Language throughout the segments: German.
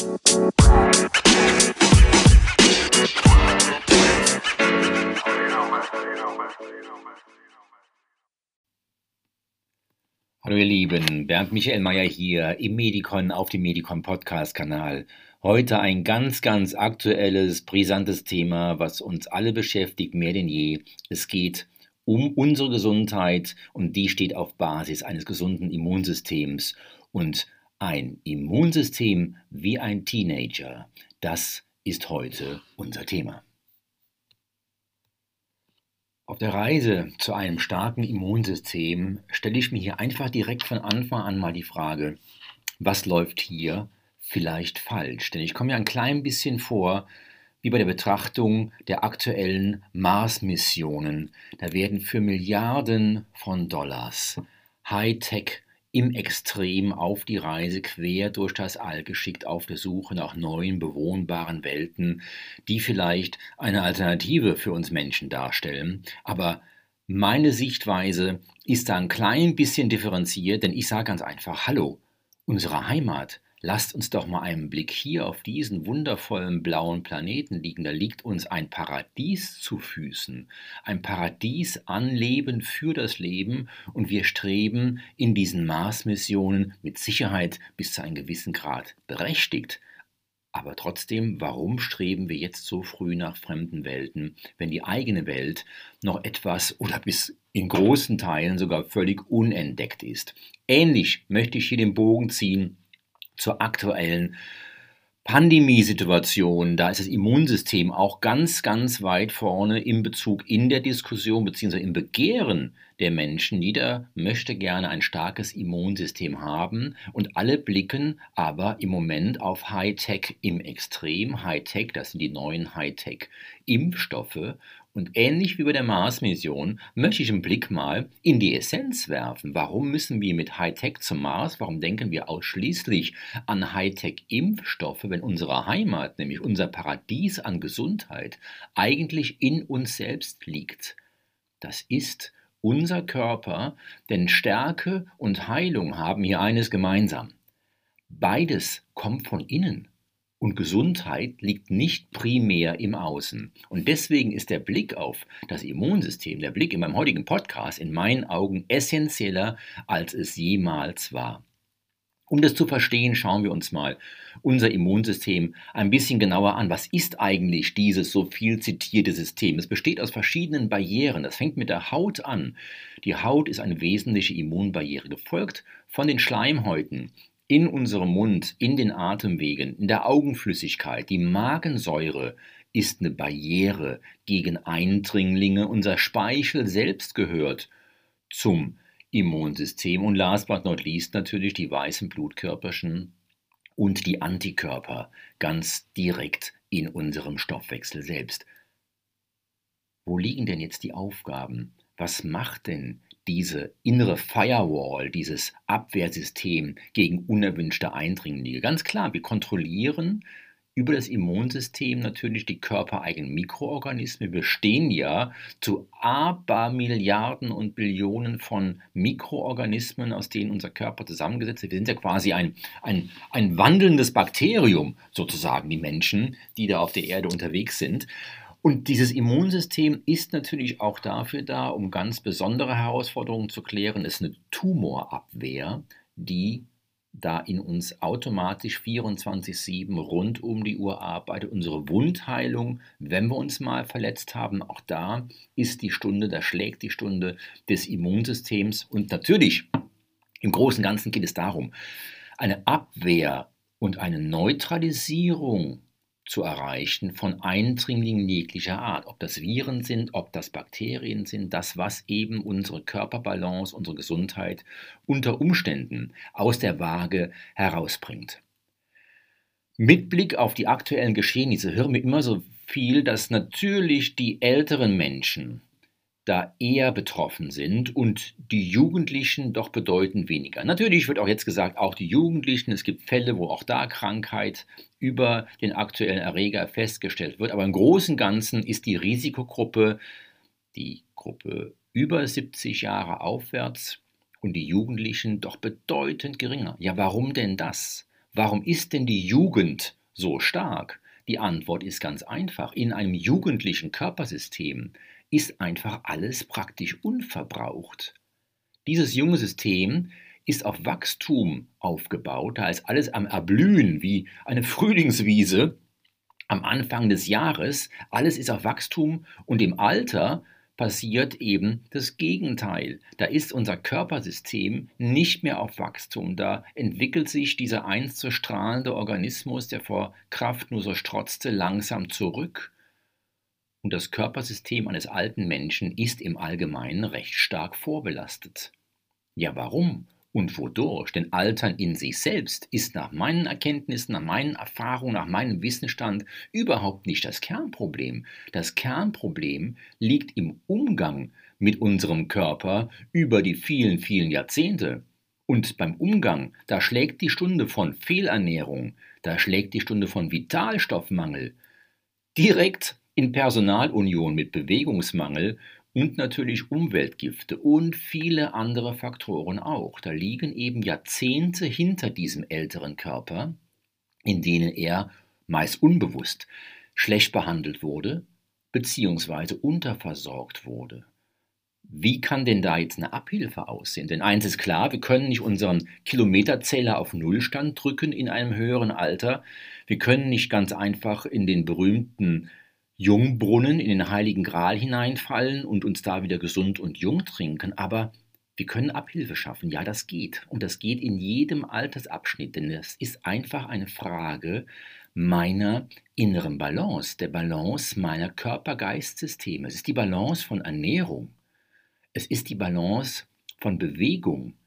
Hallo ihr Lieben, Bernd Michael Mayer hier im Medicon auf dem Medicon Podcast Kanal. Heute ein ganz, ganz aktuelles, brisantes Thema, was uns alle beschäftigt, mehr denn je. Es geht um unsere Gesundheit und die steht auf Basis eines gesunden Immunsystems. Und ein Immunsystem wie ein Teenager, das ist heute unser Thema. Auf der Reise zu einem starken Immunsystem stelle ich mir hier einfach direkt von Anfang an mal die Frage, was läuft hier vielleicht falsch? Denn ich komme mir ein klein bisschen vor wie bei der Betrachtung der aktuellen Mars-Missionen. Da werden für Milliarden von Dollars Hightech im Extrem auf die Reise quer durch das All geschickt auf der Suche nach neuen bewohnbaren Welten, die vielleicht eine Alternative für uns Menschen darstellen. Aber meine Sichtweise ist da ein klein bisschen differenziert, denn ich sage ganz einfach, hallo, unsere Heimat Lasst uns doch mal einen Blick hier auf diesen wundervollen blauen Planeten liegen. Da liegt uns ein Paradies zu Füßen, ein Paradies an Leben für das Leben und wir streben in diesen Mars-Missionen mit Sicherheit bis zu einem gewissen Grad berechtigt. Aber trotzdem, warum streben wir jetzt so früh nach fremden Welten, wenn die eigene Welt noch etwas oder bis in großen Teilen sogar völlig unentdeckt ist? Ähnlich möchte ich hier den Bogen ziehen zur aktuellen Pandemiesituation, da ist das Immunsystem auch ganz, ganz weit vorne im Bezug in der Diskussion bzw. im Begehren der Menschen. Jeder möchte gerne ein starkes Immunsystem haben und alle blicken aber im Moment auf Hightech im Extrem. Hightech, das sind die neuen Hightech-Impfstoffe und ähnlich wie bei der Mars-Mission möchte ich einen Blick mal in die Essenz werfen. Warum müssen wir mit Hightech zum Mars? Warum denken wir ausschließlich an Hightech-Impfstoffe, wenn unsere Heimat, nämlich unser Paradies an Gesundheit, eigentlich in uns selbst liegt? Das ist unser Körper, denn Stärke und Heilung haben hier eines gemeinsam. Beides kommt von innen. Und Gesundheit liegt nicht primär im Außen. Und deswegen ist der Blick auf das Immunsystem, der Blick in meinem heutigen Podcast in meinen Augen essentieller, als es jemals war. Um das zu verstehen, schauen wir uns mal unser Immunsystem ein bisschen genauer an. Was ist eigentlich dieses so viel zitierte System? Es besteht aus verschiedenen Barrieren. Das fängt mit der Haut an. Die Haut ist eine wesentliche Immunbarriere, gefolgt von den Schleimhäuten, in unserem Mund, in den Atemwegen, in der Augenflüssigkeit. Die Magensäure ist eine Barriere gegen Eindringlinge. Unser Speichel selbst gehört zum Immunsystem. Und last but not least natürlich die weißen Blutkörperchen und die Antikörper ganz direkt in unserem Stoffwechsel selbst. Wo liegen denn jetzt die Aufgaben? Was macht denn diese innere Firewall, dieses Abwehrsystem gegen unerwünschte Eindringlinge. Ganz klar, wir kontrollieren über das Immunsystem natürlich die körpereigenen Mikroorganismen. Wir stehen ja zu Abermilliarden und Billionen von Mikroorganismen, aus denen unser Körper zusammengesetzt ist. Wir sind ja quasi ein, ein, ein wandelndes Bakterium, sozusagen, die Menschen, die da auf der Erde unterwegs sind. Und dieses Immunsystem ist natürlich auch dafür da, um ganz besondere Herausforderungen zu klären. Es ist eine Tumorabwehr, die da in uns automatisch 24-7 rund um die Uhr arbeitet. Unsere Wundheilung, wenn wir uns mal verletzt haben, auch da ist die Stunde, da schlägt die Stunde des Immunsystems. Und natürlich, im Großen und Ganzen geht es darum, eine Abwehr und eine Neutralisierung zu erreichen von Eindringlingen jeglicher Art, ob das Viren sind, ob das Bakterien sind, das, was eben unsere Körperbalance, unsere Gesundheit unter Umständen aus der Waage herausbringt. Mit Blick auf die aktuellen Geschehnisse hören wir immer so viel, dass natürlich die älteren Menschen da eher betroffen sind und die Jugendlichen doch bedeutend weniger. Natürlich wird auch jetzt gesagt, auch die Jugendlichen, es gibt Fälle, wo auch da Krankheit über den aktuellen Erreger festgestellt wird, aber im Großen und Ganzen ist die Risikogruppe die Gruppe über 70 Jahre aufwärts und die Jugendlichen doch bedeutend geringer. Ja, warum denn das? Warum ist denn die Jugend so stark? Die Antwort ist ganz einfach. In einem jugendlichen Körpersystem ist einfach alles praktisch unverbraucht. Dieses junge System ist auf Wachstum aufgebaut, da ist alles am Erblühen wie eine Frühlingswiese am Anfang des Jahres. Alles ist auf Wachstum und im Alter passiert eben das Gegenteil. Da ist unser Körpersystem nicht mehr auf Wachstum. Da entwickelt sich dieser einst so strahlende Organismus, der vor Kraft nur so strotzte, langsam zurück. Und das Körpersystem eines alten Menschen ist im Allgemeinen recht stark vorbelastet. Ja, warum? Und wodurch? Denn Altern in sich selbst ist nach meinen Erkenntnissen, nach meinen Erfahrungen, nach meinem Wissensstand überhaupt nicht das Kernproblem. Das Kernproblem liegt im Umgang mit unserem Körper über die vielen, vielen Jahrzehnte. Und beim Umgang, da schlägt die Stunde von Fehlernährung, da schlägt die Stunde von Vitalstoffmangel direkt in Personalunion mit Bewegungsmangel und natürlich Umweltgifte und viele andere Faktoren auch. Da liegen eben Jahrzehnte hinter diesem älteren Körper, in denen er meist unbewusst schlecht behandelt wurde bzw. unterversorgt wurde. Wie kann denn da jetzt eine Abhilfe aussehen? Denn eins ist klar, wir können nicht unseren Kilometerzähler auf Nullstand drücken in einem höheren Alter. Wir können nicht ganz einfach in den berühmten Jungbrunnen in den Heiligen Gral hineinfallen und uns da wieder gesund und jung trinken, aber wir können Abhilfe schaffen. Ja, das geht. Und das geht in jedem Altersabschnitt, denn es ist einfach eine Frage meiner inneren Balance, der Balance meiner Körper-Geist-Systeme. Es ist die Balance von Ernährung. Es ist die Balance von Bewegung,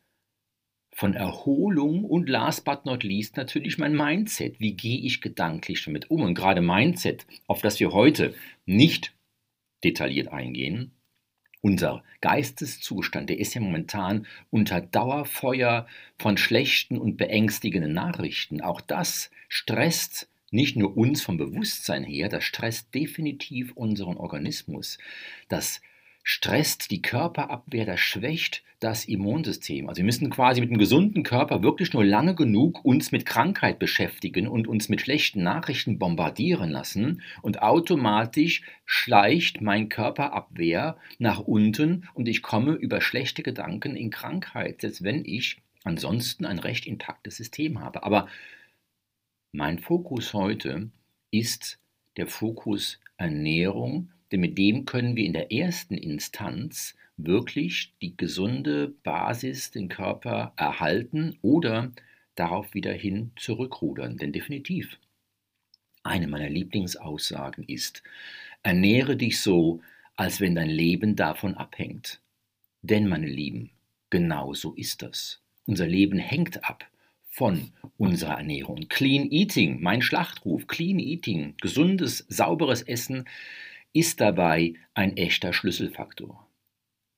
von Erholung und last but not least natürlich mein Mindset. Wie gehe ich gedanklich damit um? Und gerade Mindset, auf das wir heute nicht detailliert eingehen, unser Geisteszustand, der ist ja momentan unter Dauerfeuer von schlechten und beängstigenden Nachrichten. Auch das stresst nicht nur uns vom Bewusstsein her, das stresst definitiv unseren Organismus. Das stresst die Körperabwehr, das schwächt das Immunsystem. Also wir müssen quasi mit einem gesunden Körper wirklich nur lange genug uns mit Krankheit beschäftigen und uns mit schlechten Nachrichten bombardieren lassen und automatisch schleicht mein Körperabwehr nach unten und ich komme über schlechte Gedanken in Krankheit, selbst wenn ich ansonsten ein recht intaktes System habe. Aber mein Fokus heute ist der Fokus Ernährung, denn mit dem können wir in der ersten Instanz wirklich die gesunde Basis, den Körper erhalten oder darauf wieder hin zurückrudern. Denn definitiv, eine meiner Lieblingsaussagen ist, ernähre dich so, als wenn dein Leben davon abhängt. Denn, meine Lieben, genau so ist das. Unser Leben hängt ab von unserer Ernährung. Clean Eating, mein Schlachtruf, Clean Eating, gesundes, sauberes Essen ist dabei ein echter Schlüsselfaktor.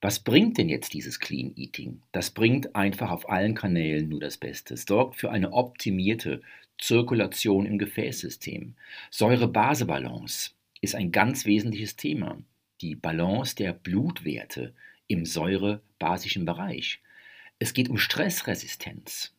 Was bringt denn jetzt dieses Clean Eating? Das bringt einfach auf allen Kanälen nur das Beste. Es sorgt für eine optimierte Zirkulation im Gefäßsystem. Säure-Base-Balance ist ein ganz wesentliches Thema. Die Balance der Blutwerte im säurebasischen Bereich. Es geht um Stressresistenz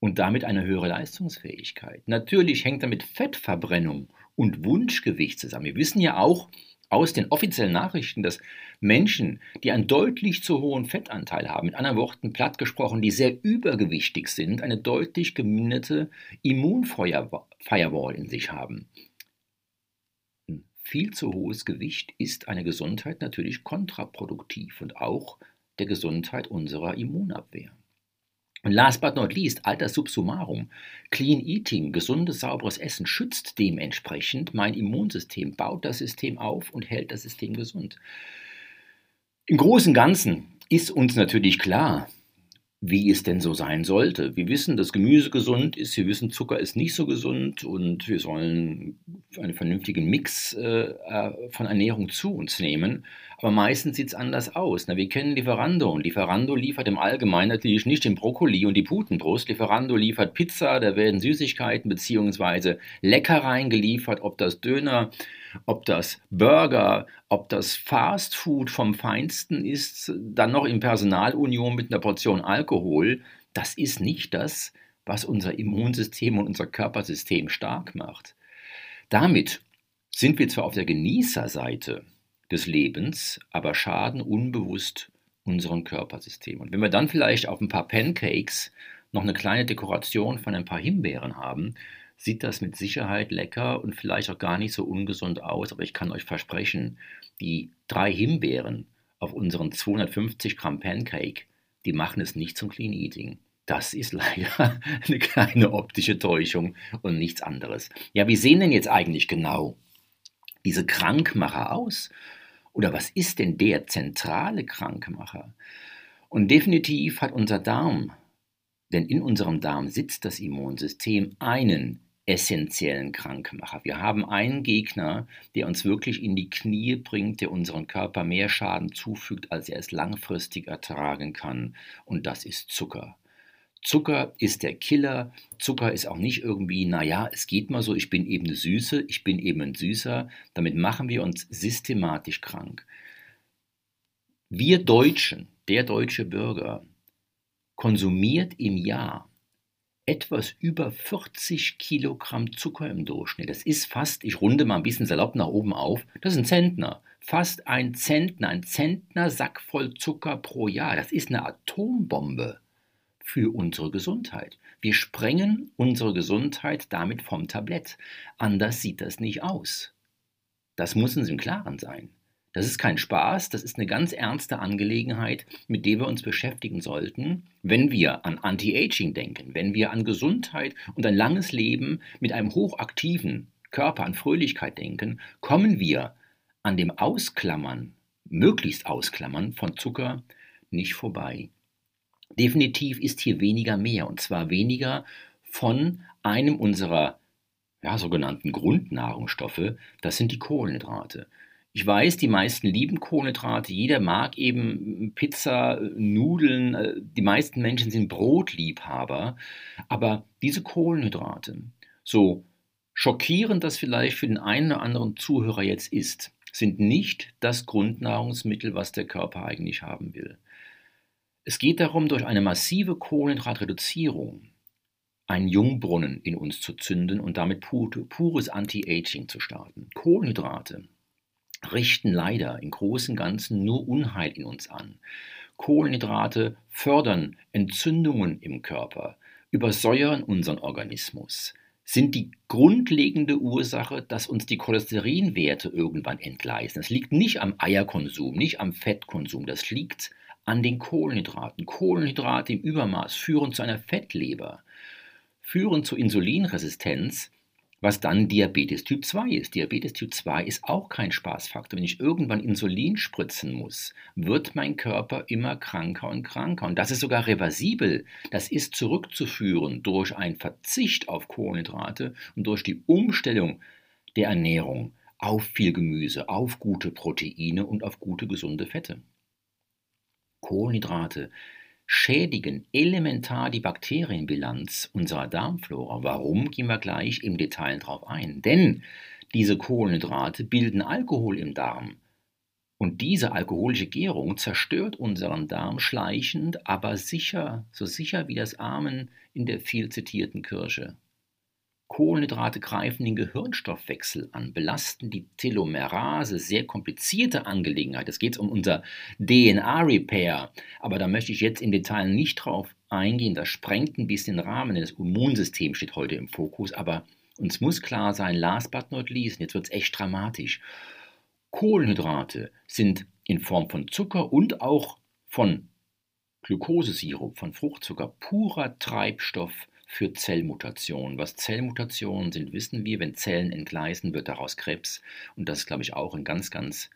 und damit eine höhere Leistungsfähigkeit. Natürlich hängt damit Fettverbrennung und Wunschgewicht zusammen. Wir wissen ja auch aus den offiziellen Nachrichten, dass Menschen, die einen deutlich zu hohen Fettanteil haben, mit anderen Worten platt gesprochen, die sehr übergewichtig sind, eine deutlich geminderte Immunfirewall in sich haben. Ein viel zu hohes Gewicht ist eine Gesundheit natürlich kontraproduktiv und auch der Gesundheit unserer Immunabwehr. Und last but not least, alter Subsumarum. Clean Eating, gesundes, sauberes Essen schützt dementsprechend mein Immunsystem, baut das System auf und hält das System gesund. Im Großen und Ganzen ist uns natürlich klar, wie es denn so sein sollte. Wir wissen, dass Gemüse gesund ist, wir wissen, Zucker ist nicht so gesund und wir sollen einen vernünftigen Mix äh, äh von Ernährung zu uns nehmen. Aber meistens sieht es anders aus. Na, wir kennen Lieferando und Lieferando liefert im Allgemeinen natürlich nicht den Brokkoli und die Putenbrust. Lieferando liefert Pizza, da werden Süßigkeiten bzw. Leckereien geliefert, ob das Döner ob das Burger, ob das Fast Food vom Feinsten ist, dann noch in Personalunion mit einer Portion Alkohol, das ist nicht das, was unser Immunsystem und unser Körpersystem stark macht. Damit sind wir zwar auf der Genießerseite des Lebens, aber schaden unbewusst unserem Körpersystem. Und wenn wir dann vielleicht auf ein paar Pancakes noch eine kleine Dekoration von ein paar Himbeeren haben, sieht das mit Sicherheit lecker und vielleicht auch gar nicht so ungesund aus. Aber ich kann euch versprechen, die drei Himbeeren auf unseren 250 Gramm Pancake, die machen es nicht zum Clean Eating. Das ist leider eine kleine optische Täuschung und nichts anderes. Ja, wie sehen denn jetzt eigentlich genau diese Krankmacher aus? Oder was ist denn der zentrale Krankmacher? Und definitiv hat unser Darm, denn in unserem Darm sitzt das Immunsystem, einen essentiellen Krankmacher. Wir haben einen Gegner, der uns wirklich in die Knie bringt, der unseren Körper mehr Schaden zufügt, als er es langfristig ertragen kann. Und das ist Zucker. Zucker ist der Killer. Zucker ist auch nicht irgendwie, naja, es geht mal so, ich bin eben eine Süße, ich bin eben ein Süßer. Damit machen wir uns systematisch krank. Wir Deutschen, der deutsche Bürger, konsumiert im Jahr etwas über 40 Kilogramm Zucker im Durchschnitt. Das ist fast, ich runde mal ein bisschen salopp nach oben auf, das ist ein Zentner. Fast ein Zentner, ein Zentner Sack voll Zucker pro Jahr. Das ist eine Atombombe für unsere Gesundheit. Wir sprengen unsere Gesundheit damit vom Tablett. Anders sieht das nicht aus. Das muss uns im Klaren sein. Das ist kein Spaß, das ist eine ganz ernste Angelegenheit, mit der wir uns beschäftigen sollten, wenn wir an Anti-Aging denken, wenn wir an Gesundheit und ein langes Leben mit einem hochaktiven Körper, an Fröhlichkeit denken, kommen wir an dem Ausklammern, möglichst Ausklammern von Zucker nicht vorbei. Definitiv ist hier weniger mehr, und zwar weniger von einem unserer ja, sogenannten Grundnahrungsstoffe, das sind die Kohlenhydrate. Ich weiß, die meisten lieben Kohlenhydrate, jeder mag eben Pizza, Nudeln, äh, die meisten Menschen sind Brotliebhaber, aber diese Kohlenhydrate, so schockierend das vielleicht für den einen oder anderen Zuhörer jetzt ist, sind nicht das Grundnahrungsmittel, was der Körper eigentlich haben will. Es geht darum, durch eine massive Kohlenhydratreduzierung einen Jungbrunnen in uns zu zünden und damit pures Anti-Aging zu starten. Kohlenhydrate richten leider im Großen und Ganzen nur Unheil in uns an. Kohlenhydrate fördern Entzündungen im Körper, übersäuern unseren Organismus, sind die grundlegende Ursache, dass uns die Cholesterinwerte irgendwann entgleisen. Das liegt nicht am Eierkonsum, nicht am Fettkonsum, das liegt an den Kohlenhydraten. Kohlenhydrate im Übermaß führen zu einer Fettleber, führen zu Insulinresistenz, was dann Diabetes Typ 2 ist. Diabetes Typ 2 ist auch kein Spaßfaktor. Wenn ich irgendwann Insulin spritzen muss, wird mein Körper immer kranker und kranker. Und das ist sogar reversibel. Das ist zurückzuführen durch einen Verzicht auf Kohlenhydrate und durch die Umstellung der Ernährung auf viel Gemüse, auf gute Proteine und auf gute gesunde Fette. Kohlenhydrate schädigen elementar die Bakterienbilanz unserer Darmflora. Warum gehen wir gleich im Detail darauf ein? Denn diese Kohlenhydrate bilden Alkohol im Darm. Und diese alkoholische Gärung zerstört unseren Darm schleichend, aber sicher, so sicher wie das Amen in der viel zitierten Kirche. Kohlenhydrate greifen den Gehirnstoffwechsel an, belasten die Telomerase, sehr komplizierte Angelegenheit. Es geht um unser DNA-Repair, aber da möchte ich jetzt im Detail nicht drauf eingehen. Das sprengt ein bisschen den Rahmen, denn das Immunsystem steht heute im Fokus, aber uns muss klar sein, last but not least, jetzt wird es echt dramatisch. Kohlenhydrate sind in Form von Zucker und auch von Glukosesirup, von Fruchtzucker, purer Treibstoff für Zellmutationen. Was Zellmutationen sind, wissen wir. Wenn Zellen entgleisen, wird daraus Krebs. Und das ist, glaube ich, auch ein ganz, ganz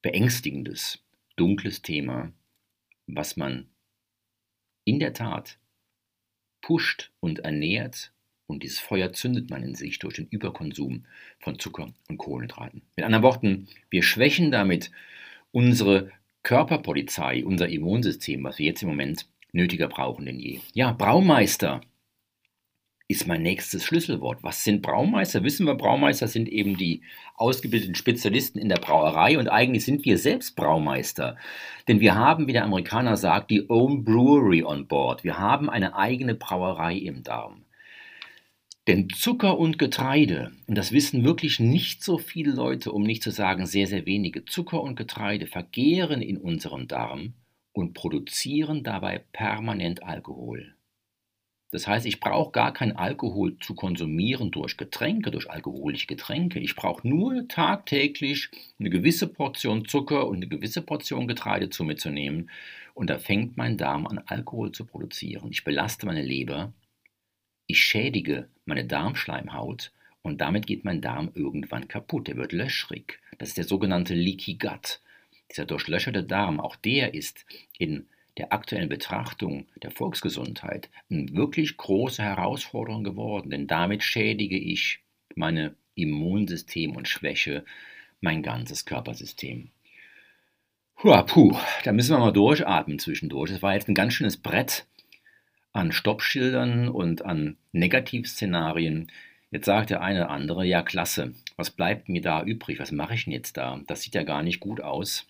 beängstigendes, dunkles Thema, was man in der Tat pusht und ernährt. Und dieses Feuer zündet man in sich durch den Überkonsum von Zucker und Kohlenhydraten. Mit anderen Worten, wir schwächen damit unsere Körperpolizei, unser Immunsystem, was wir jetzt im Moment nötiger brauchen denn je. Ja, Braumeister ist mein nächstes Schlüsselwort. Was sind Braumeister? Wissen wir, Braumeister sind eben die ausgebildeten Spezialisten in der Brauerei und eigentlich sind wir selbst Braumeister. Denn wir haben, wie der Amerikaner sagt, die Own Brewery on Board. Wir haben eine eigene Brauerei im Darm. Denn Zucker und Getreide, und das wissen wirklich nicht so viele Leute, um nicht zu sagen sehr, sehr wenige, Zucker und Getreide vergehren in unserem Darm und produzieren dabei permanent Alkohol. Das heißt, ich brauche gar keinen Alkohol zu konsumieren durch Getränke, durch alkoholische Getränke. Ich brauche nur tagtäglich eine gewisse Portion Zucker und eine gewisse Portion Getreide zu mir zu nehmen. Und da fängt mein Darm an, Alkohol zu produzieren. Ich belaste meine Leber. Ich schädige meine Darmschleimhaut und damit geht mein Darm irgendwann kaputt. Er wird löchrig. Das ist der sogenannte Leaky Gut. Dieser durchlöcherte Darm, auch der ist in der aktuellen Betrachtung der Volksgesundheit eine wirklich große Herausforderung geworden, denn damit schädige ich meine Immunsystem und schwäche mein ganzes Körpersystem. Puh, puh, da müssen wir mal durchatmen zwischendurch. Das war jetzt ein ganz schönes Brett an Stoppschildern und an Negativszenarien. Jetzt sagt der eine oder andere, ja klasse, was bleibt mir da übrig? Was mache ich denn jetzt da? Das sieht ja gar nicht gut aus.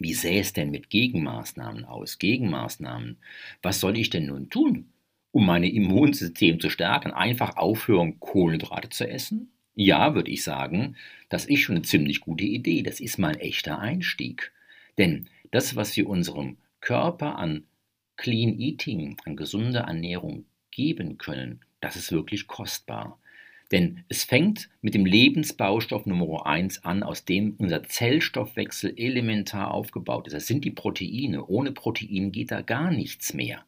Wie sähe es denn mit Gegenmaßnahmen aus? Gegenmaßnahmen. Was soll ich denn nun tun, um mein Immunsystem zu stärken? Einfach aufhören, Kohlenhydrate zu essen? Ja, würde ich sagen, das ist schon eine ziemlich gute Idee. Das ist mal ein echter Einstieg. Denn das, was wir unserem Körper an Clean Eating, an gesunder Ernährung geben können, das ist wirklich kostbar. Denn es fängt mit dem Lebensbaustoff Nummer 1 an, aus dem unser Zellstoffwechsel elementar aufgebaut ist. Das sind die Proteine. Ohne Protein geht da gar nichts mehr.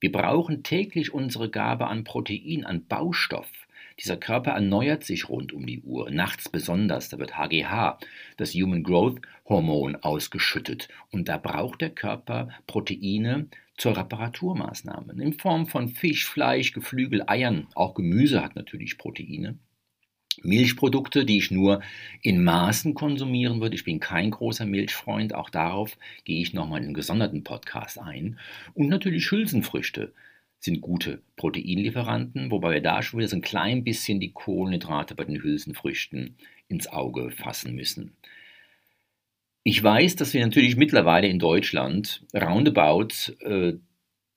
Wir brauchen täglich unsere Gabe an Protein, an Baustoff. Dieser Körper erneuert sich rund um die Uhr, nachts besonders, da wird HGH, das Human Growth Hormon, ausgeschüttet. Und da braucht der Körper Proteine zur Reparaturmaßnahme in Form von Fisch, Fleisch, Geflügel, Eiern. Auch Gemüse hat natürlich Proteine. Milchprodukte, die ich nur in Maßen konsumieren würde. Ich bin kein großer Milchfreund, auch darauf gehe ich nochmal in einen gesonderten Podcast ein. Und natürlich Hülsenfrüchte sind gute Proteinlieferanten, wobei wir da schon wieder so ein klein bisschen die Kohlenhydrate bei den Hülsenfrüchten ins Auge fassen müssen. Ich weiß, dass wir natürlich mittlerweile in Deutschland roundabout äh,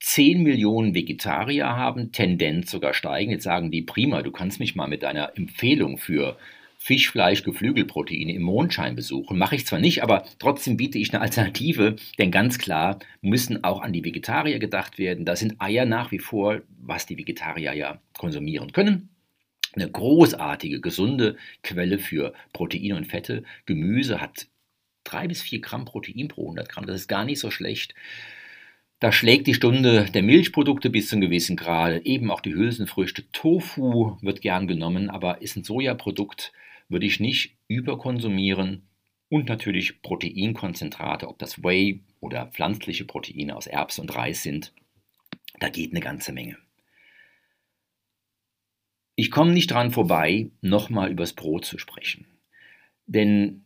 10 Millionen Vegetarier haben, Tendenz sogar steigen. Jetzt sagen die, prima, du kannst mich mal mit deiner Empfehlung für Fisch, Fleisch, Geflügelproteine im Mondschein besuchen. Mache ich zwar nicht, aber trotzdem biete ich eine Alternative, denn ganz klar müssen auch an die Vegetarier gedacht werden. Da sind Eier nach wie vor, was die Vegetarier ja konsumieren können. Eine großartige, gesunde Quelle für Proteine und Fette. Gemüse hat drei bis vier Gramm Protein pro 100 Gramm. Das ist gar nicht so schlecht. Da schlägt die Stunde der Milchprodukte bis zu einem gewissen Grad, eben auch die Hülsenfrüchte. Tofu wird gern genommen, aber ist ein Sojaprodukt, würde ich nicht überkonsumieren. Und natürlich Proteinkonzentrate, ob das Whey oder pflanzliche Proteine aus Erbsen und Reis sind. Da geht eine ganze Menge. Ich komme nicht dran vorbei, nochmal übers Brot zu sprechen. Denn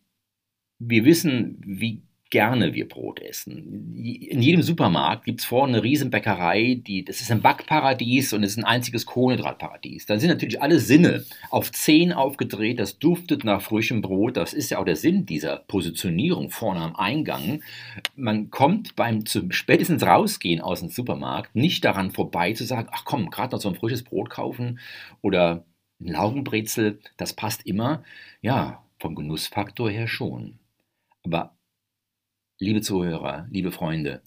wir wissen, wie gerne wir Brot essen. In jedem Supermarkt gibt es vorne eine Riesenbäckerei, die, das ist ein Backparadies und es ist ein einziges Kohlenhydratparadies. Da sind natürlich alle Sinne auf 10 aufgedreht, das duftet nach frischem Brot, das ist ja auch der Sinn dieser Positionierung vorne am Eingang. Man kommt beim zum spätestens rausgehen aus dem Supermarkt nicht daran vorbei zu sagen, ach komm, gerade noch so ein frisches Brot kaufen oder ein Laugenbrezel, das passt immer. Ja, vom Genussfaktor her schon. Aber, liebe Zuhörer, liebe Freunde,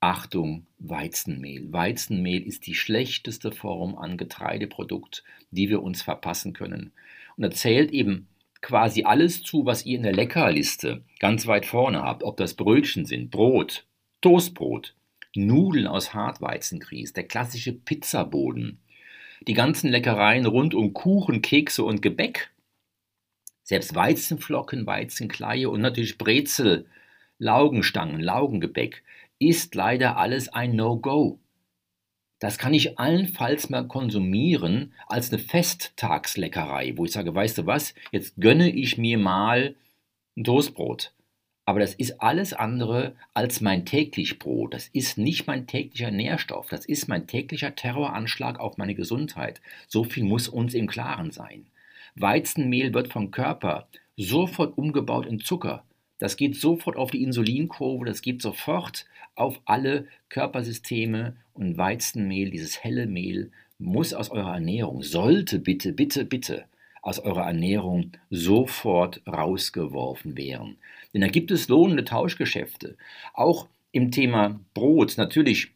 Achtung, Weizenmehl. Weizenmehl ist die schlechteste Form an Getreideprodukt, die wir uns verpassen können. Und er zählt eben quasi alles zu, was ihr in der Leckerliste ganz weit vorne habt. Ob das Brötchen sind, Brot, Toastbrot, Nudeln aus Hartweizengrieß, der klassische Pizzaboden, die ganzen Leckereien rund um Kuchen, Kekse und Gebäck, selbst Weizenflocken, Weizenkleie und natürlich Brezel, Laugenstangen, Laugengebäck ist leider alles ein No-Go. Das kann ich allenfalls mal konsumieren als eine Festtagsleckerei, wo ich sage, weißt du was, jetzt gönne ich mir mal ein Toastbrot. Aber das ist alles andere als mein täglich Brot. Das ist nicht mein täglicher Nährstoff. Das ist mein täglicher Terroranschlag auf meine Gesundheit. So viel muss uns im Klaren sein. Weizenmehl wird vom Körper sofort umgebaut in Zucker. Das geht sofort auf die Insulinkurve, das geht sofort auf alle Körpersysteme und Weizenmehl, dieses helle Mehl, muss aus eurer Ernährung, sollte bitte, bitte, bitte aus eurer Ernährung sofort rausgeworfen werden. Denn da gibt es lohnende Tauschgeschäfte. Auch im Thema Brot. Natürlich,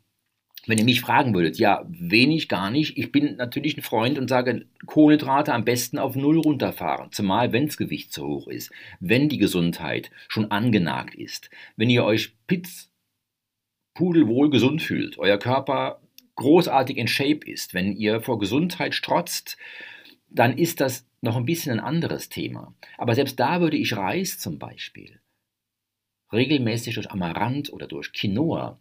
wenn ihr mich fragen würdet, ja, wenig, gar nicht. Ich bin natürlich ein Freund und sage, Kohlenhydrate am besten auf Null runterfahren. Zumal, wenn das Gewicht zu hoch ist. Wenn die Gesundheit schon angenagt ist. Wenn ihr euch Pitz pudelwohl gesund fühlt, euer Körper großartig in Shape ist, wenn ihr vor Gesundheit strotzt, dann ist das noch ein bisschen ein anderes Thema. Aber selbst da würde ich Reis zum Beispiel regelmäßig durch Amaranth oder durch Quinoa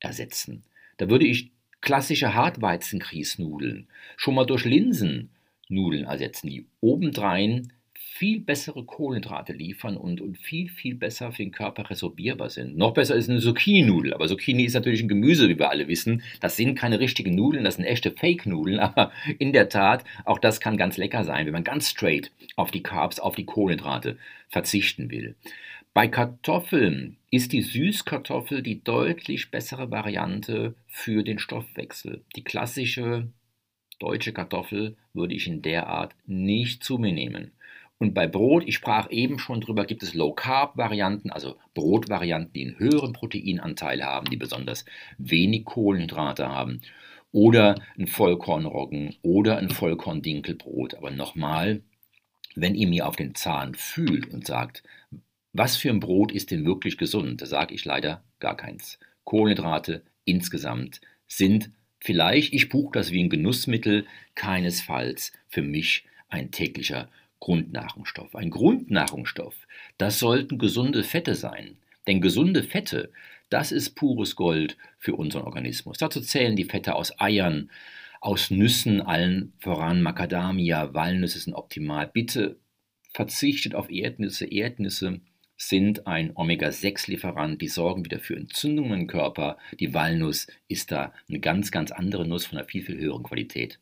ersetzen. Da würde ich klassische Hartweizenkriesnudeln schon mal durch Linsennudeln ersetzen, die obendrein viel bessere Kohlenhydrate liefern und, und viel, viel besser für den Körper resorbierbar sind. Noch besser ist eine Zucchini-Nudel, aber Zucchini ist natürlich ein Gemüse, wie wir alle wissen. Das sind keine richtigen Nudeln, das sind echte Fake-Nudeln, aber in der Tat, auch das kann ganz lecker sein, wenn man ganz straight auf die Carbs, auf die Kohlenhydrate verzichten will. Bei Kartoffeln ist die Süßkartoffel die deutlich bessere Variante für den Stoffwechsel. Die klassische deutsche Kartoffel würde ich in der Art nicht zu mir nehmen. Und bei Brot, ich sprach eben schon drüber, gibt es Low-Carb-Varianten, also Brotvarianten, die einen höheren Proteinanteil haben, die besonders wenig Kohlenhydrate haben. Oder ein Vollkornroggen oder ein Vollkorn-Dinkelbrot. Aber nochmal, wenn ihr mir auf den Zahn fühlt und sagt, was für ein Brot ist denn wirklich gesund, da sage ich leider gar keins. Kohlenhydrate insgesamt sind vielleicht, ich buche das wie ein Genussmittel, keinesfalls für mich ein täglicher Grundnahrungsstoff. Ein Grundnahrungsstoff, das sollten gesunde Fette sein. Denn gesunde Fette, das ist pures Gold für unseren Organismus. Dazu zählen die Fette aus Eiern, aus Nüssen, allen voran Macadamia, Walnüsse sind optimal. Bitte verzichtet auf Erdnüsse. Erdnüsse sind ein Omega-6-Lieferant, die sorgen wieder für Entzündungen im Körper. Die Walnuss ist da eine ganz, ganz andere Nuss von einer viel, viel höheren Qualität.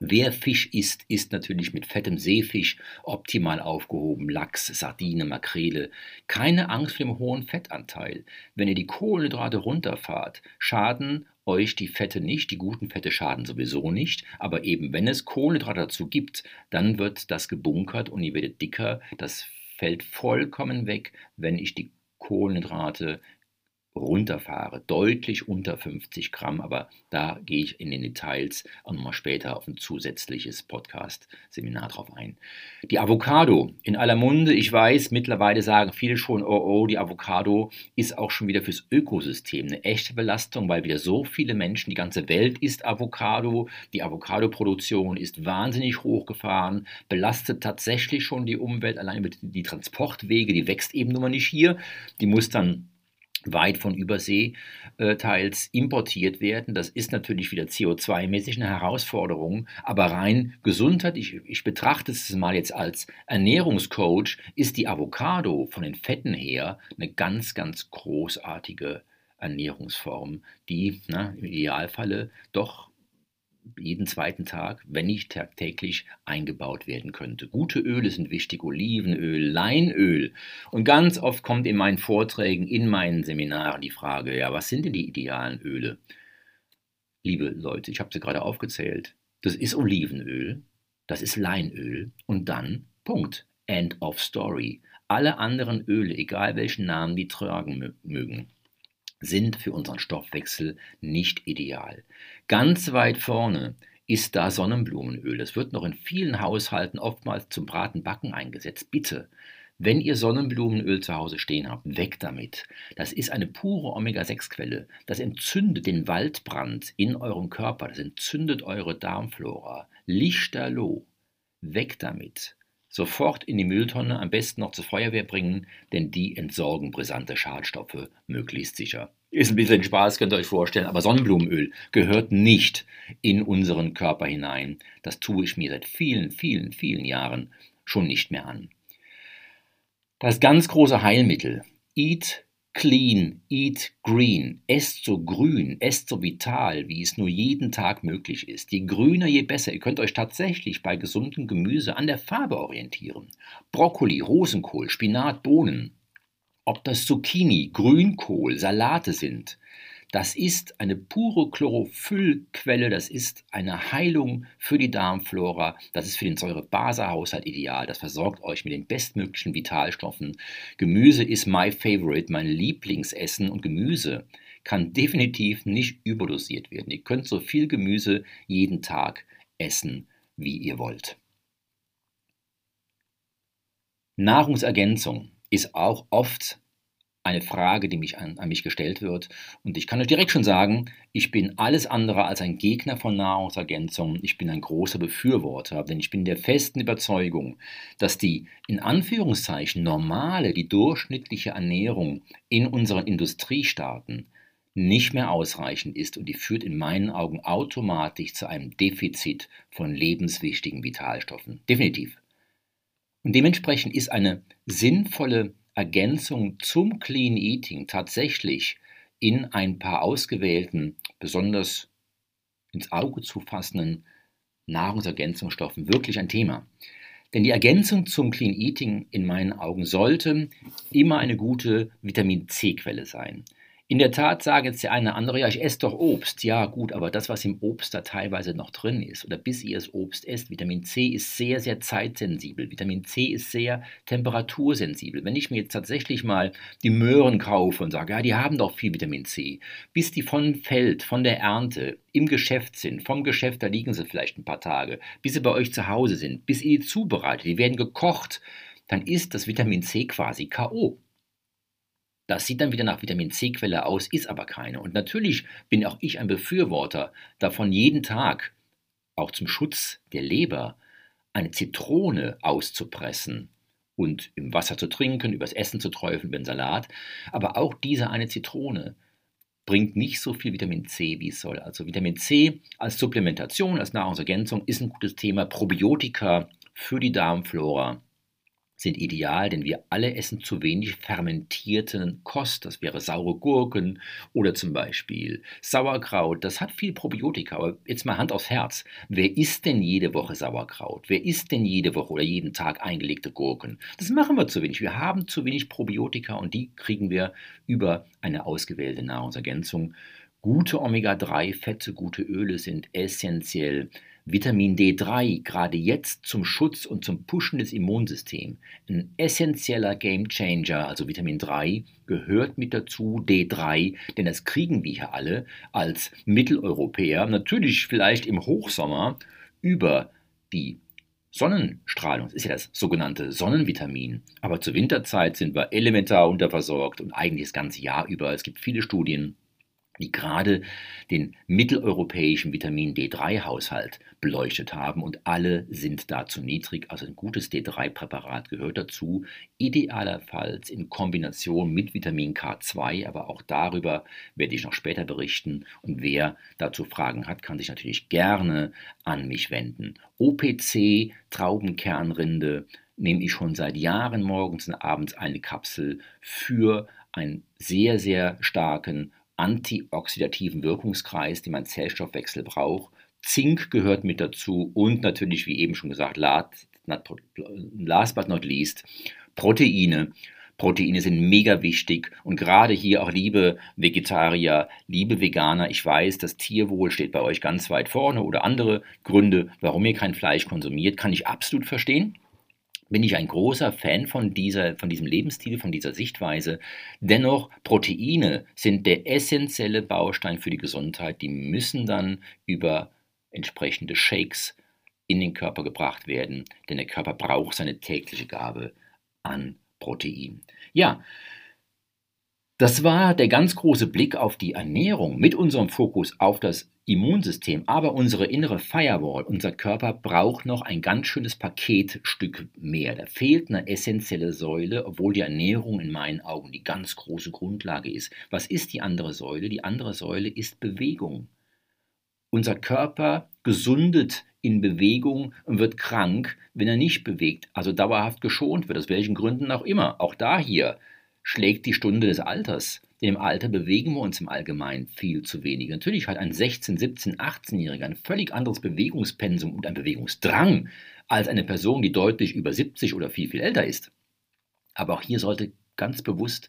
Wer Fisch isst, ist natürlich mit fettem Seefisch optimal aufgehoben. Lachs, Sardine, Makrele. Keine Angst vor dem hohen Fettanteil. Wenn ihr die Kohlenhydrate runterfahrt, schaden euch die Fette nicht. Die guten Fette schaden sowieso nicht. Aber eben, wenn es Kohlenhydrate dazu gibt, dann wird das gebunkert und ihr werdet dicker. Das fällt vollkommen weg, wenn ich die Kohlenhydrate runterfahre, deutlich unter 50 Gramm, aber da gehe ich in den Details auch nochmal später auf ein zusätzliches Podcast-Seminar drauf ein. Die Avocado in aller Munde, ich weiß, mittlerweile sagen viele schon, oh oh, die Avocado ist auch schon wieder fürs Ökosystem eine echte Belastung, weil wieder so viele Menschen, die ganze Welt isst Avocado, die Avocado-Produktion ist wahnsinnig hochgefahren, belastet tatsächlich schon die Umwelt, allein über die Transportwege, die wächst eben nur mal nicht hier, die muss dann weit von Übersee äh, teils importiert werden. Das ist natürlich wieder CO2-mäßig eine Herausforderung, aber rein Gesundheit, ich, ich betrachte es mal jetzt als Ernährungscoach, ist die Avocado von den Fetten her eine ganz, ganz großartige Ernährungsform, die na, im Idealfalle doch jeden zweiten Tag, wenn nicht tagtäglich, eingebaut werden könnte. Gute Öle sind wichtig, Olivenöl, Leinöl. Und ganz oft kommt in meinen Vorträgen, in meinen Seminaren die Frage, ja, was sind denn die idealen Öle? Liebe Leute, ich habe sie gerade aufgezählt. Das ist Olivenöl, das ist Leinöl und dann Punkt. End of Story. Alle anderen Öle, egal welchen Namen die tragen mögen, sind für unseren Stoffwechsel nicht ideal. Ganz weit vorne ist da Sonnenblumenöl. Es wird noch in vielen Haushalten oftmals zum Bratenbacken eingesetzt. Bitte, wenn ihr Sonnenblumenöl zu Hause stehen habt, weg damit. Das ist eine pure Omega-6-Quelle. Das entzündet den Waldbrand in eurem Körper. Das entzündet eure Darmflora. Lichterloh. Weg damit. Sofort in die Mülltonne, am besten noch zur Feuerwehr bringen, denn die entsorgen brisante Schadstoffe möglichst sicher. Ist ein bisschen Spaß, könnt ihr euch vorstellen, aber Sonnenblumenöl gehört nicht in unseren Körper hinein. Das tue ich mir seit vielen, vielen, vielen Jahren schon nicht mehr an. Das ganz große Heilmittel Eat clean, eat green. Esst so grün, esst so vital, wie es nur jeden Tag möglich ist. Je grüner, je besser. Ihr könnt euch tatsächlich bei gesundem Gemüse an der Farbe orientieren. Brokkoli, Rosenkohl, Spinat, Bohnen. Ob das Zucchini, Grünkohl, Salate sind. Das ist eine pure Chlorophyllquelle, das ist eine Heilung für die Darmflora, das ist für den Säurebasehaushalt ideal, das versorgt euch mit den bestmöglichen Vitalstoffen. Gemüse ist my favorite, mein Lieblingsessen und Gemüse kann definitiv nicht überdosiert werden. Ihr könnt so viel Gemüse jeden Tag essen, wie ihr wollt. Nahrungsergänzung ist auch oft eine Frage, die mich an, an, mich gestellt wird. Und ich kann euch direkt schon sagen, ich bin alles andere als ein Gegner von Nahrungsergänzung. Ich bin ein großer Befürworter, denn ich bin der festen Überzeugung, dass die in Anführungszeichen normale, die durchschnittliche Ernährung in unseren Industriestaaten nicht mehr ausreichend ist und die führt in meinen Augen automatisch zu einem Defizit von lebenswichtigen Vitalstoffen. Definitiv. Und dementsprechend ist eine sinnvolle Ergänzung zum Clean Eating tatsächlich in ein paar ausgewählten, besonders ins Auge zu fassenden Nahrungsergänzungsstoffen wirklich ein Thema. Denn die Ergänzung zum Clean Eating in meinen Augen sollte immer eine gute Vitamin C-Quelle sein. In der Tat sagen jetzt der eine andere, ja, ich esse doch Obst. Ja, gut, aber das, was im Obst da teilweise noch drin ist, oder bis ihr das Obst esst, Vitamin C ist sehr, sehr zeitsensibel. Vitamin C ist sehr temperatursensibel. Wenn ich mir jetzt tatsächlich mal die Möhren kaufe und sage, ja, die haben doch viel Vitamin C, bis die von Feld, von der Ernte im Geschäft sind, vom Geschäft, da liegen sie vielleicht ein paar Tage, bis sie bei euch zu Hause sind, bis ihr die zubereitet, die werden gekocht, dann ist das Vitamin C quasi K.O. Das sieht dann wieder nach Vitamin C-Quelle aus, ist aber keine. Und natürlich bin auch ich ein Befürworter davon, jeden Tag, auch zum Schutz der Leber, eine Zitrone auszupressen und im Wasser zu trinken, übers Essen zu träufeln, über den Salat. Aber auch diese eine Zitrone bringt nicht so viel Vitamin C, wie es soll. Also Vitamin C als Supplementation, als Nahrungsergänzung ist ein gutes Thema. Probiotika für die Darmflora sind ideal, denn wir alle essen zu wenig fermentierten Kost. Das wäre saure Gurken oder zum Beispiel Sauerkraut. Das hat viel Probiotika. Aber jetzt mal Hand aufs Herz. Wer isst denn jede Woche Sauerkraut? Wer isst denn jede Woche oder jeden Tag eingelegte Gurken? Das machen wir zu wenig. Wir haben zu wenig Probiotika und die kriegen wir über eine ausgewählte Nahrungsergänzung. Gute Omega-3-Fette, gute Öle sind essentiell Vitamin D3 gerade jetzt zum Schutz und zum Pushen des Immunsystems. Ein essentieller Gamechanger, also Vitamin 3, gehört mit dazu, D3, denn das kriegen wir hier alle als Mitteleuropäer, natürlich vielleicht im Hochsommer, über die Sonnenstrahlung. Das ist ja das sogenannte Sonnenvitamin. Aber zur Winterzeit sind wir elementar unterversorgt und eigentlich das ganze Jahr über. Es gibt viele Studien, die gerade den mitteleuropäischen Vitamin D3-Haushalt beleuchtet haben und alle sind da zu niedrig. Also ein gutes D3-Präparat gehört dazu, idealerfalls in Kombination mit Vitamin K2, aber auch darüber werde ich noch später berichten. Und wer dazu Fragen hat, kann sich natürlich gerne an mich wenden. OPC, Traubenkernrinde, nehme ich schon seit Jahren morgens und abends eine Kapsel für einen sehr, sehr starken antioxidativen Wirkungskreis, den mein Zellstoffwechsel braucht. Zink gehört mit dazu und natürlich, wie eben schon gesagt, last but not least, Proteine. Proteine sind mega wichtig und gerade hier auch liebe Vegetarier, liebe Veganer, ich weiß, das Tierwohl steht bei euch ganz weit vorne oder andere Gründe, warum ihr kein Fleisch konsumiert, kann ich absolut verstehen bin ich ein großer Fan von, dieser, von diesem Lebensstil, von dieser Sichtweise. Dennoch, Proteine sind der essentielle Baustein für die Gesundheit. Die müssen dann über entsprechende Shakes in den Körper gebracht werden, denn der Körper braucht seine tägliche Gabe an Protein. Ja, das war der ganz große Blick auf die Ernährung mit unserem Fokus auf das Immunsystem, aber unsere innere Firewall, unser Körper braucht noch ein ganz schönes Paketstück mehr. Da fehlt eine essentielle Säule, obwohl die Ernährung in meinen Augen die ganz große Grundlage ist. Was ist die andere Säule? Die andere Säule ist Bewegung. Unser Körper gesundet in Bewegung und wird krank, wenn er nicht bewegt, also dauerhaft geschont wird, aus welchen Gründen auch immer. Auch da hier schlägt die Stunde des Alters. Denn im Alter bewegen wir uns im Allgemeinen viel zu wenig. Natürlich hat ein 16-, 17-, 18-Jähriger ein völlig anderes Bewegungspensum und ein Bewegungsdrang als eine Person, die deutlich über 70 oder viel, viel älter ist. Aber auch hier sollte ganz bewusst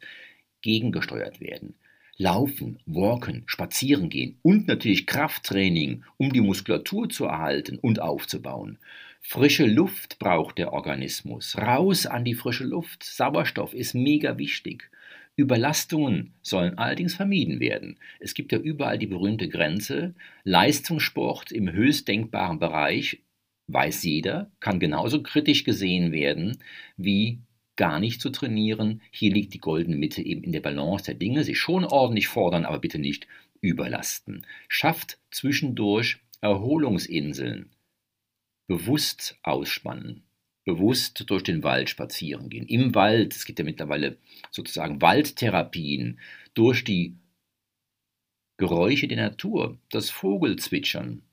gegengesteuert werden. Laufen, walken, spazieren gehen und natürlich Krafttraining, um die Muskulatur zu erhalten und aufzubauen. Frische Luft braucht der Organismus. Raus an die frische Luft. Sauerstoff ist mega wichtig. Überlastungen sollen allerdings vermieden werden. Es gibt ja überall die berühmte Grenze. Leistungssport im höchst denkbaren Bereich, weiß jeder, kann genauso kritisch gesehen werden wie gar nicht zu trainieren. Hier liegt die goldene Mitte eben in der Balance der Dinge. Sie schon ordentlich fordern, aber bitte nicht überlasten. Schafft zwischendurch Erholungsinseln. Bewusst ausspannen. Bewusst durch den Wald spazieren gehen. Im Wald, es gibt ja mittlerweile sozusagen Waldtherapien, durch die Geräusche der Natur, das Vogelzwitschern,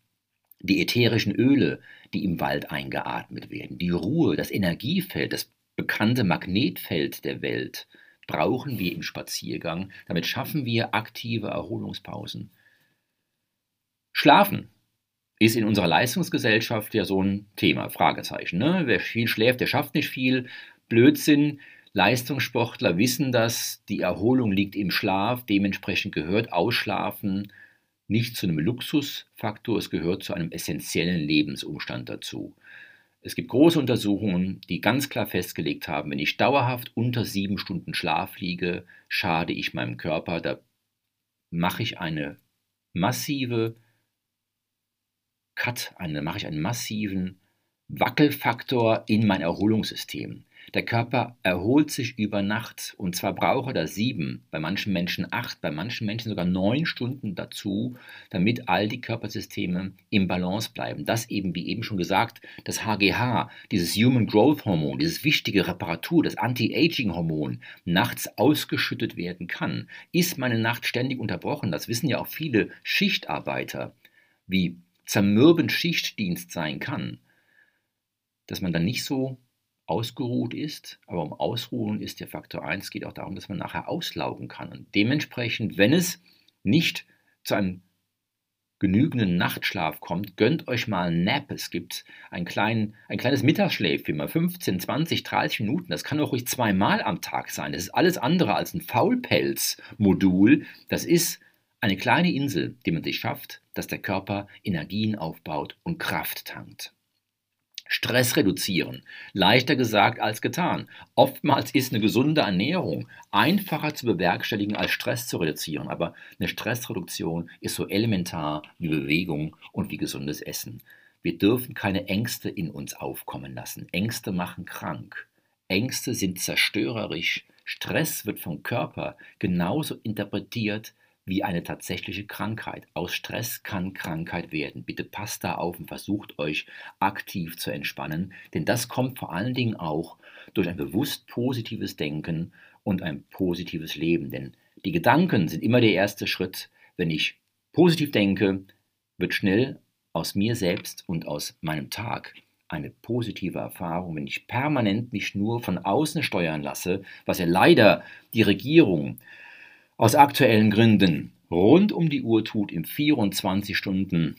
die ätherischen Öle, die im Wald eingeatmet werden, die Ruhe, das Energiefeld, das bekannte Magnetfeld der Welt brauchen wir im Spaziergang. Damit schaffen wir aktive Erholungspausen. Schlafen ist in unserer Leistungsgesellschaft ja so ein Thema, Fragezeichen. Ne? Wer viel schläft, der schafft nicht viel. Blödsinn. Leistungssportler wissen das, die Erholung liegt im Schlaf, dementsprechend gehört Ausschlafen nicht zu einem Luxusfaktor, es gehört zu einem essentiellen Lebensumstand dazu. Es gibt große Untersuchungen, die ganz klar festgelegt haben, wenn ich dauerhaft unter sieben Stunden Schlaf liege, schade ich meinem Körper, da mache ich eine massive Cut, eine, mache ich einen massiven Wackelfaktor in mein Erholungssystem. Der Körper erholt sich über Nacht und zwar braucht er da sieben, bei manchen Menschen acht, bei manchen Menschen sogar neun Stunden dazu, damit all die Körpersysteme im Balance bleiben. Das eben, wie eben schon gesagt, das HGH, dieses Human Growth Hormon, dieses wichtige Reparatur, das Anti-Aging-Hormon, nachts ausgeschüttet werden kann. Ist meine Nacht ständig unterbrochen, das wissen ja auch viele Schichtarbeiter, wie zermürbend Schichtdienst sein kann, dass man dann nicht so ausgeruht ist. Aber um Ausruhen ist der Faktor 1, geht auch darum, dass man nachher auslaugen kann. Und dementsprechend, wenn es nicht zu einem genügenden Nachtschlaf kommt, gönnt euch mal einen Nap. Es gibt ein, klein, ein kleines Mittagsschläfchen, mal 15, 20, 30 Minuten. Das kann auch ruhig zweimal am Tag sein. Das ist alles andere als ein Faulpelz-Modul. Das ist eine kleine Insel, die man sich schafft, dass der Körper Energien aufbaut und Kraft tankt. Stress reduzieren. Leichter gesagt als getan. Oftmals ist eine gesunde Ernährung einfacher zu bewerkstelligen als Stress zu reduzieren. Aber eine Stressreduktion ist so elementar wie Bewegung und wie gesundes Essen. Wir dürfen keine Ängste in uns aufkommen lassen. Ängste machen krank. Ängste sind zerstörerisch. Stress wird vom Körper genauso interpretiert wie eine tatsächliche Krankheit. Aus Stress kann Krankheit werden. Bitte passt da auf und versucht euch aktiv zu entspannen, denn das kommt vor allen Dingen auch durch ein bewusst positives Denken und ein positives Leben. Denn die Gedanken sind immer der erste Schritt. Wenn ich positiv denke, wird schnell aus mir selbst und aus meinem Tag eine positive Erfahrung, wenn ich permanent mich nur von außen steuern lasse, was ja leider die Regierung aus aktuellen Gründen rund um die Uhr tut im 24 Stunden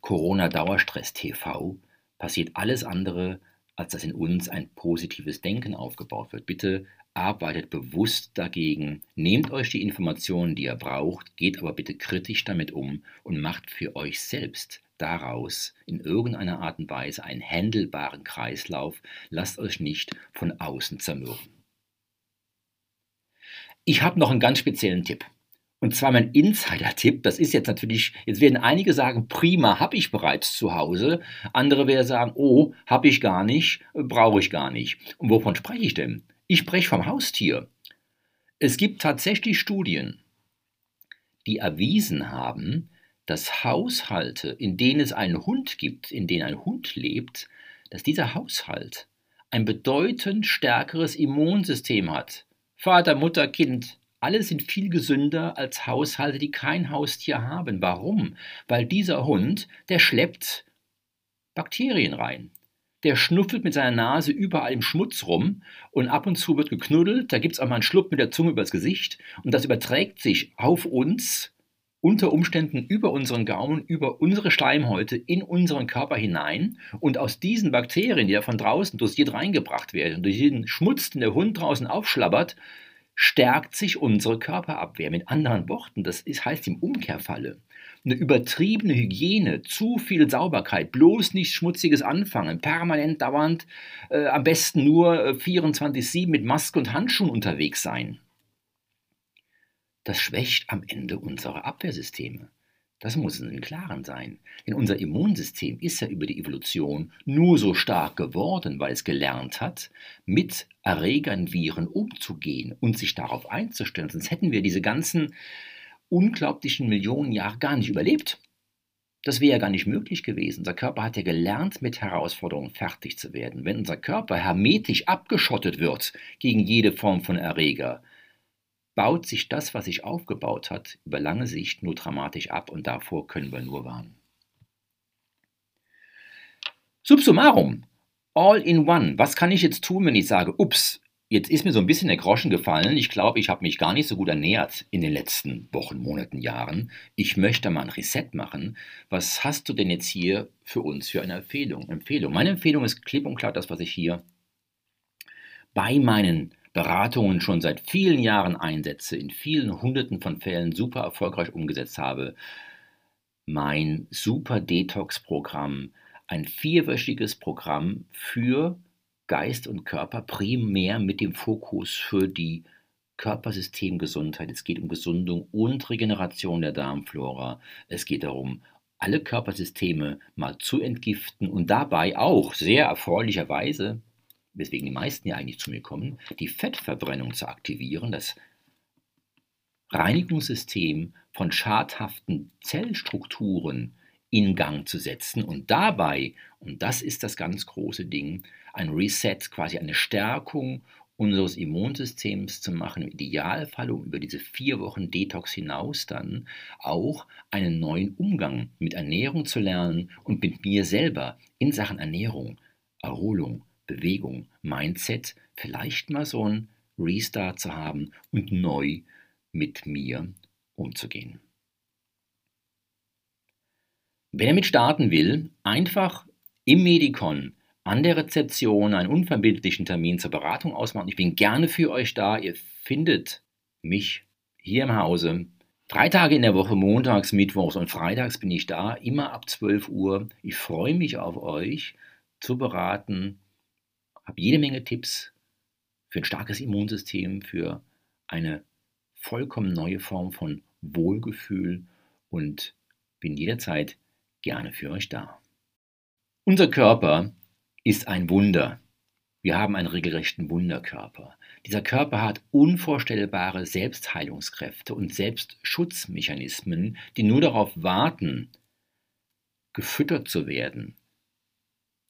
Corona-Dauerstress TV, passiert alles andere, als dass in uns ein positives Denken aufgebaut wird. Bitte arbeitet bewusst dagegen, nehmt euch die Informationen, die ihr braucht, geht aber bitte kritisch damit um und macht für euch selbst daraus in irgendeiner Art und Weise einen handelbaren Kreislauf. Lasst euch nicht von außen zermürben. Ich habe noch einen ganz speziellen Tipp. Und zwar mein Insider-Tipp, das ist jetzt natürlich, jetzt werden einige sagen, prima, habe ich bereits zu Hause. Andere werden sagen, oh, habe ich gar nicht, brauche ich gar nicht. Und wovon spreche ich denn? Ich spreche vom Haustier. Es gibt tatsächlich Studien, die erwiesen haben, dass Haushalte, in denen es einen Hund gibt, in denen ein Hund lebt, dass dieser Haushalt ein bedeutend stärkeres Immunsystem hat Vater, Mutter, Kind, alle sind viel gesünder als Haushalte, die kein Haustier haben. Warum? Weil dieser Hund, der schleppt Bakterien rein. der schnuffelt mit seiner Nase überall im Schmutz rum und ab und zu wird geknuddelt, da gibt es auch mal einen Schluck mit der Zunge übers Gesicht und das überträgt sich auf uns unter Umständen über unseren Gaumen, über unsere Schleimhäute in unseren Körper hinein und aus diesen Bakterien, die ja von draußen dosiert reingebracht werden, durch jeden Schmutz, den der Hund draußen aufschlabbert, stärkt sich unsere Körperabwehr. Mit anderen Worten, das ist, heißt im Umkehrfalle, eine übertriebene Hygiene, zu viel Sauberkeit, bloß nichts Schmutziges anfangen, permanent dauernd, äh, am besten nur 24-7 äh, mit Maske und Handschuhen unterwegs sein. Das schwächt am Ende unsere Abwehrsysteme. Das muss uns im Klaren sein. Denn unser Immunsystem ist ja über die Evolution nur so stark geworden, weil es gelernt hat, mit Erregern, Viren umzugehen und sich darauf einzustellen. Sonst hätten wir diese ganzen unglaublichen Millionen Jahre gar nicht überlebt. Das wäre ja gar nicht möglich gewesen. Unser Körper hat ja gelernt, mit Herausforderungen fertig zu werden. Wenn unser Körper hermetisch abgeschottet wird gegen jede Form von Erreger, baut sich das, was sich aufgebaut hat, über lange Sicht nur dramatisch ab und davor können wir nur warnen. Subsummarum, all in one. Was kann ich jetzt tun, wenn ich sage, ups, jetzt ist mir so ein bisschen der Groschen gefallen. Ich glaube, ich habe mich gar nicht so gut ernährt in den letzten Wochen, Monaten, Jahren. Ich möchte mal ein Reset machen. Was hast du denn jetzt hier für uns für eine Empfehlung? Empfehlung. Meine Empfehlung ist klipp und klar das, was ich hier bei meinen Beratungen schon seit vielen Jahren einsetze, in vielen Hunderten von Fällen super erfolgreich umgesetzt habe. Mein Super Detox-Programm, ein vierwöchiges Programm für Geist und Körper, primär mit dem Fokus für die Körpersystemgesundheit. Es geht um Gesundung und Regeneration der Darmflora. Es geht darum, alle Körpersysteme mal zu entgiften und dabei auch sehr erfreulicherweise weswegen die meisten ja eigentlich zu mir kommen, die Fettverbrennung zu aktivieren, das Reinigungssystem von schadhaften Zellstrukturen in Gang zu setzen und dabei, und das ist das ganz große Ding, ein Reset, quasi eine Stärkung unseres Immunsystems zu machen, im Idealfall um über diese vier Wochen Detox hinaus dann auch einen neuen Umgang mit Ernährung zu lernen und mit mir selber in Sachen Ernährung, Erholung, Bewegung, Mindset, vielleicht mal so ein Restart zu haben und neu mit mir umzugehen. Wer damit starten will, einfach im Medikon an der Rezeption einen unverbindlichen Termin zur Beratung ausmachen. Ich bin gerne für euch da. Ihr findet mich hier im Hause. Drei Tage in der Woche, montags, mittwochs und freitags bin ich da, immer ab 12 Uhr. Ich freue mich auf euch zu beraten, habe jede Menge Tipps für ein starkes Immunsystem, für eine vollkommen neue Form von Wohlgefühl und bin jederzeit gerne für euch da. Unser Körper ist ein Wunder. Wir haben einen regelrechten Wunderkörper. Dieser Körper hat unvorstellbare Selbstheilungskräfte und Selbstschutzmechanismen, die nur darauf warten, gefüttert zu werden,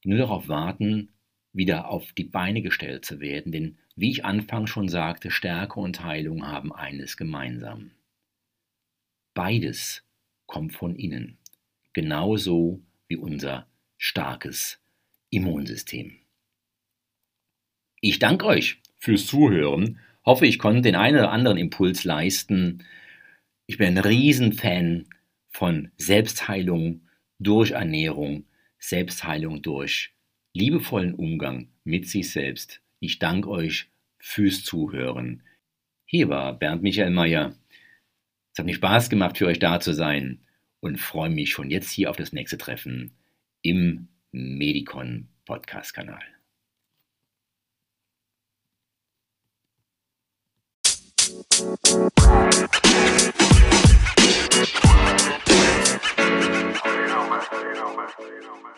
die nur darauf warten, wieder auf die Beine gestellt zu werden, denn wie ich anfangs schon sagte, Stärke und Heilung haben eines gemeinsam. Beides kommt von innen, genauso wie unser starkes Immunsystem. Ich danke euch fürs Zuhören, hoffe, ich konnte den einen oder anderen Impuls leisten. Ich bin ein Riesenfan von Selbstheilung durch Ernährung, Selbstheilung durch liebevollen Umgang mit sich selbst. Ich danke euch fürs Zuhören. Hier war Bernd Michael Mayer. Es hat mir Spaß gemacht, für euch da zu sein und freue mich schon jetzt hier auf das nächste Treffen im Medicon Podcast Kanal. You know, man. You know, man. You know, man.